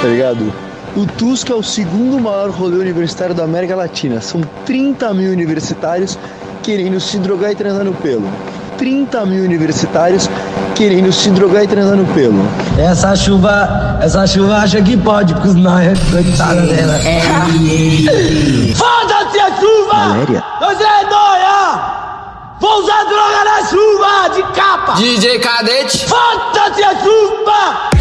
tá ligado? O TUSC é o segundo maior rolê universitário da América Latina. São 30 mil universitários querendo se drogar e transar no pelo. 30 mil universitários querendo se drogar e transar no pelo. Essa chuva, essa chuva acha que pode, porque nós é coitada dela. Foda-se a chuva! Valéria? Nós é nóia! Vou usar droga na chuva, de capa! DJ Cadete. Foda-se a chuva!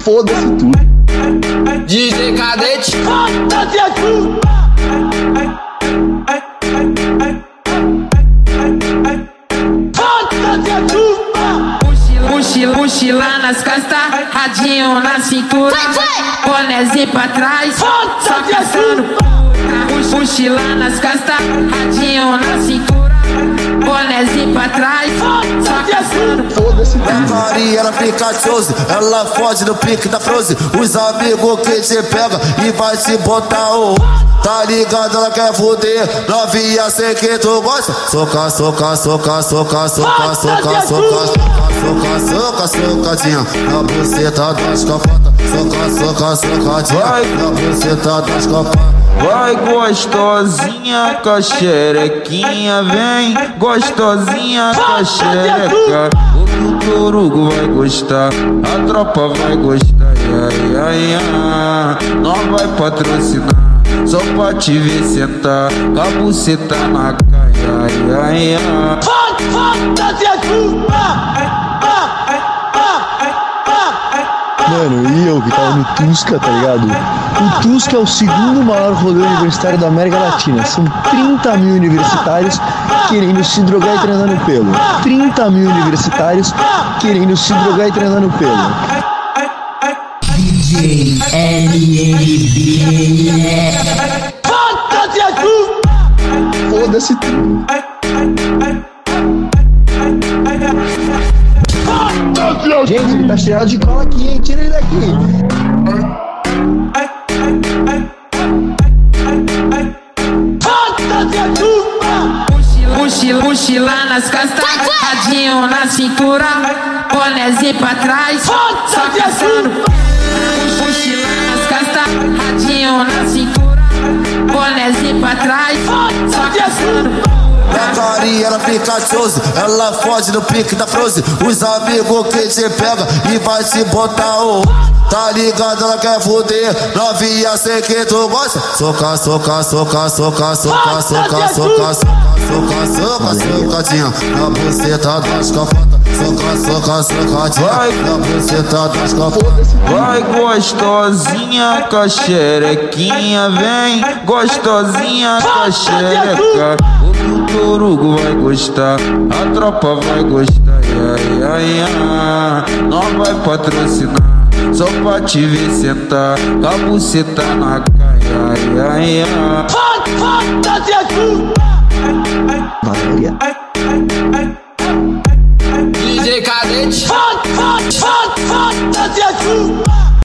Foda-se tudo. DJ Cadete. Foda-se a! Mochila, mochila nas costas, radinho na cintura, bonézinho pra trás, só caçando. Mochila nas costas, radinho na cintura, bonézinho pra trás, só caçando Foda-se tudo. Maria, ela fica chose, ela foge no pique da Froze. Os amigos que te pega e vai te botar o. Tá ligado, ela quer foder, novinha, sei que tu gosta. Soca, soca, soca, soca, soca, soca, soca, soca, soca, socadinha. Na buceta das copotas, soca, soca, socadinha. Na buceta das copotas. Vai gostosinha com a xerequinha, vem gostosinha com a xereca. O Turugo vai gostar, a tropa vai gostar, ai, ai, ai. Nós vai patrocinar, só pra te ver sentar, com a buceta na caia, ai, ai, ai. A chuva! Mano, e eu que tava no Tusca, tá ligado? O Tusca é o segundo maior rolê universitário da América Latina. São 30 mil universitários querendo se drogar e transar no pelo. 30 mil universitários querendo se drogar e transar no pelo. Foda-se a chuva! Foda-se tudo. Gente, ele tá cheirado de cola aqui, hein? Tira ele daqui. Foda-se a chuva! Mochila, mochila nas costas, radinho na cintura, bonézinho pra trás, só caçando Mochila nas costas, radinho na cintura, bonézinho pra trás, só caçando Maria, ela fica chose, ela foge no pique da Froze. Os amigos que te pega e vai te botar o. Tá ligado, ela quer foder, novinha, sei que tu gosta. Soca, soca, soca, soca, soca, soca, soca, soca, soca, soca, socadinha. Na buceta das capotas, soca, soca, socadinha. Na buceta das capotas. Vai gostosinha com a xerequinha, vem gostosinha com a xereca que o Torugo vai gostar, a tropa vai gostar, ia, ia, ia. não vai patrocinar, só pra te ver sentar, a buceta na caia, ia, ia. Fuck, fuck, that's your Valeria.